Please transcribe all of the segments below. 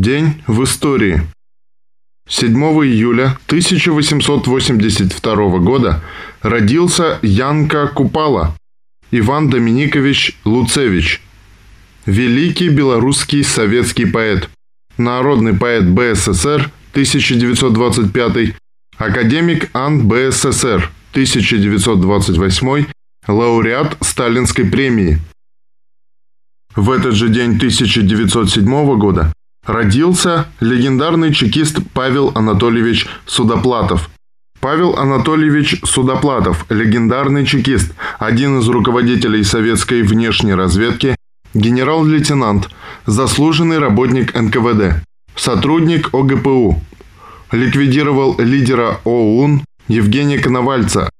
День в истории. 7 июля 1882 года родился Янка Купала Иван Доминикович Луцевич, великий белорусский советский поэт, народный поэт БССР 1925, академик АН БССР 1928, лауреат Сталинской премии. В этот же день 1907 года родился легендарный чекист Павел Анатольевич Судоплатов. Павел Анатольевич Судоплатов – легендарный чекист, один из руководителей советской внешней разведки, генерал-лейтенант, заслуженный работник НКВД, сотрудник ОГПУ. Ликвидировал лидера ОУН Евгения Коновальца,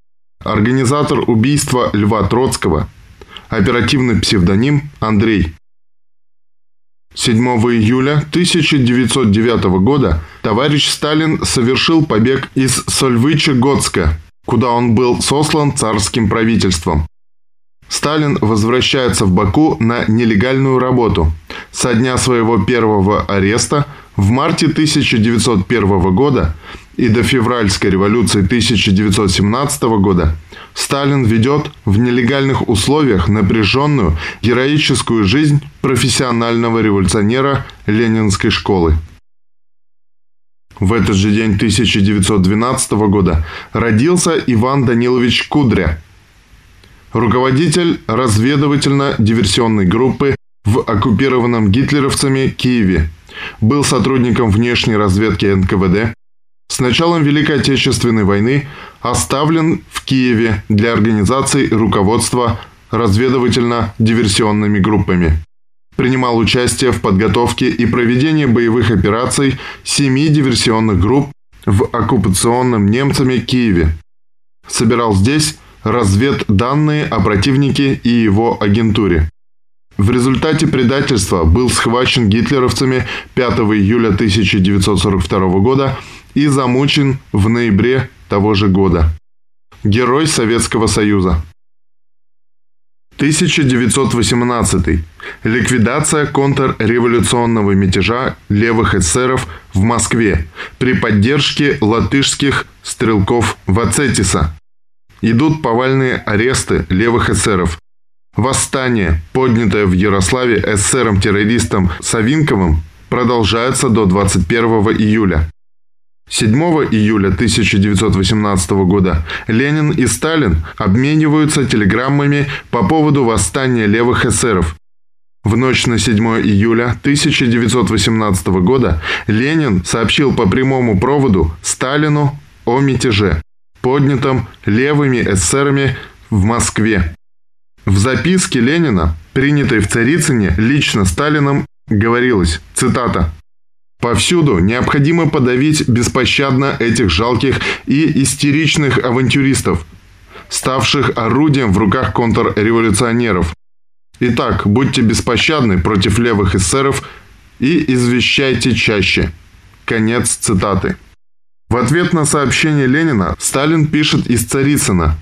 организатор убийства Льва Троцкого, оперативный псевдоним Андрей. 7 июля 1909 года товарищ Сталин совершил побег из Сольвыча-Готска, куда он был сослан царским правительством. Сталин возвращается в Баку на нелегальную работу. Со дня своего первого ареста в марте 1901 года и до февральской революции 1917 года Сталин ведет в нелегальных условиях напряженную, героическую жизнь профессионального революционера Ленинской школы. В этот же день 1912 года родился Иван Данилович Кудря, руководитель разведывательно-диверсионной группы в оккупированном гитлеровцами Киеве, был сотрудником внешней разведки НКВД, с началом Великой Отечественной войны оставлен в Киеве для организации руководства разведывательно-диверсионными группами. Принимал участие в подготовке и проведении боевых операций семи диверсионных групп в оккупационном немцами Киеве. Собирал здесь разведданные о противнике и его агентуре. В результате предательства был схвачен гитлеровцами 5 июля 1942 года и замучен в ноябре того же года. Герой Советского Союза. 1918. Ликвидация контрреволюционного мятежа левых эсеров в Москве при поддержке латышских стрелков Вацетиса. Идут повальные аресты левых эсеров. Восстание, поднятое в Ярославе эсером-террористом Савинковым, продолжается до 21 июля. 7 июля 1918 года Ленин и Сталин обмениваются телеграммами по поводу восстания левых эсеров. В ночь на 7 июля 1918 года Ленин сообщил по прямому проводу Сталину о мятеже, поднятом левыми эсерами в Москве. В записке Ленина, принятой в Царицыне лично Сталином, говорилось, цитата, Повсюду необходимо подавить беспощадно этих жалких и истеричных авантюристов, ставших орудием в руках контрреволюционеров. Итак, будьте беспощадны против левых эсеров и извещайте чаще. Конец цитаты. В ответ на сообщение Ленина Сталин пишет из Царицына.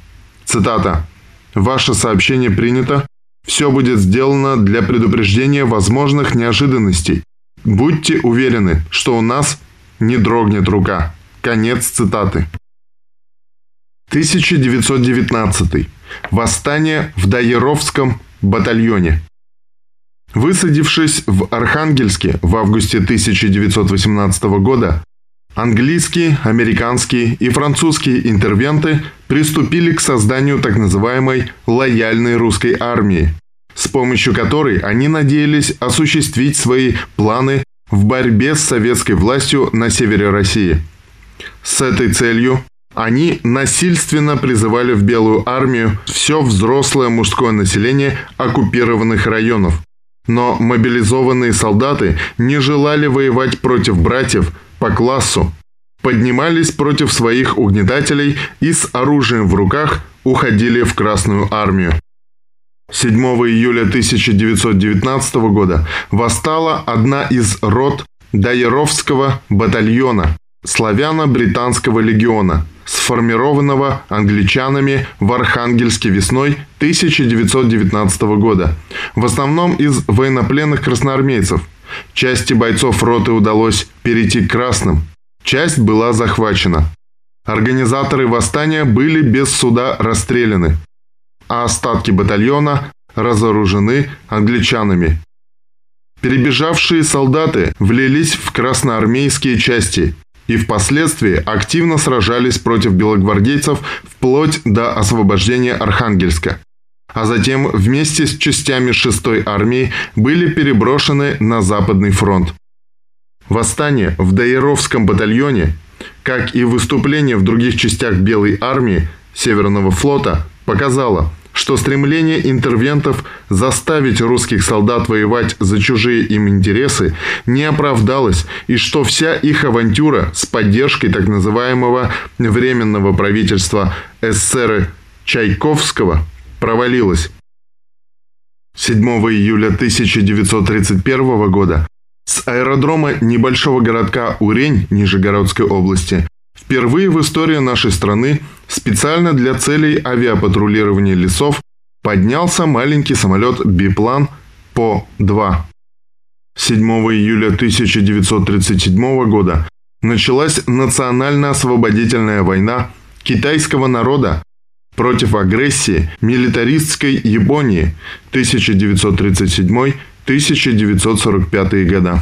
Цитата. «Ваше сообщение принято. Все будет сделано для предупреждения возможных неожиданностей Будьте уверены, что у нас не дрогнет рука. Конец цитаты. 1919. Восстание в Дайеровском батальоне. Высадившись в Архангельске в августе 1918 года, английские, американские и французские интервенты приступили к созданию так называемой «лояльной русской армии», с помощью которой они надеялись осуществить свои планы в борьбе с советской властью на севере России. С этой целью они насильственно призывали в Белую армию все взрослое мужское население оккупированных районов. Но мобилизованные солдаты не желали воевать против братьев по классу, поднимались против своих угнетателей и с оружием в руках уходили в Красную армию. 7 июля 1919 года восстала одна из рот Дайеровского батальона славяно-британского легиона, сформированного англичанами в Архангельске весной 1919 года, в основном из военнопленных красноармейцев. Части бойцов роты удалось перейти к красным. Часть была захвачена. Организаторы восстания были без суда расстреляны, а остатки батальона разоружены англичанами. Перебежавшие солдаты влились в красноармейские части и впоследствии активно сражались против белогвардейцев вплоть до освобождения Архангельска. А затем вместе с частями 6-й армии были переброшены на Западный фронт. Восстание в Даировском батальоне, как и выступление в других частях Белой армии Северного флота, показало – что стремление интервентов заставить русских солдат воевать за чужие им интересы не оправдалось и что вся их авантюра с поддержкой так называемого Временного правительства СССР Чайковского провалилась. 7 июля 1931 года с аэродрома небольшого городка Урень Нижегородской области Впервые в истории нашей страны специально для целей авиапатрулирования лесов поднялся маленький самолет «Биплан» ПО-2. 7 июля 1937 года началась национально-освободительная война китайского народа против агрессии милитаристской Японии 1937-1945 года.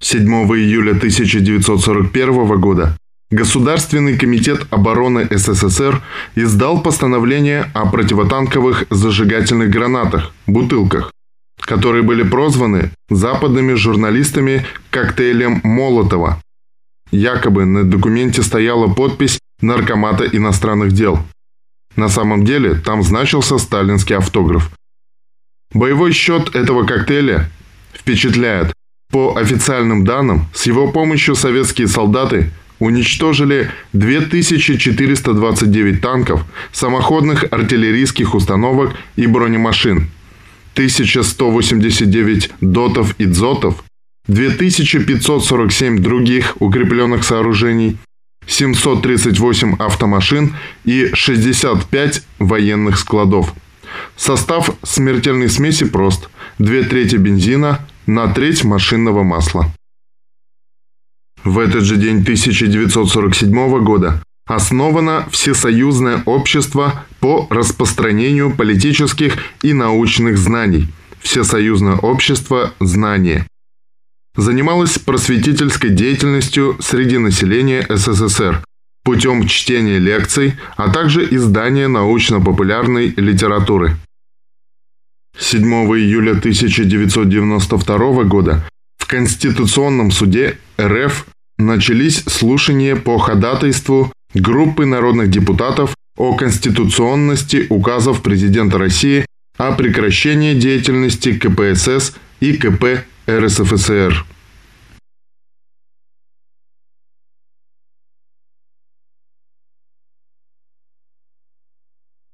7 июля 1941 года Государственный комитет обороны СССР издал постановление о противотанковых зажигательных гранатах, бутылках, которые были прозваны западными журналистами коктейлем Молотова. Якобы на документе стояла подпись Наркомата иностранных дел. На самом деле там значился сталинский автограф. Боевой счет этого коктейля впечатляет. По официальным данным, с его помощью советские солдаты – уничтожили 2429 танков, самоходных артиллерийских установок и бронемашин, 1189 дотов и дзотов, 2547 других укрепленных сооружений, 738 автомашин и 65 военных складов. Состав смертельной смеси прост. Две трети бензина на треть машинного масла. В этот же день 1947 года основано Всесоюзное общество по распространению политических и научных знаний Всесоюзное общество знания. Занималось просветительской деятельностью среди населения СССР путем чтения лекций, а также издания научно-популярной литературы. 7 июля 1992 года в Конституционном суде РФ начались слушания по ходатайству группы народных депутатов о конституционности указов президента России о прекращении деятельности КПСС и КП РСФСР.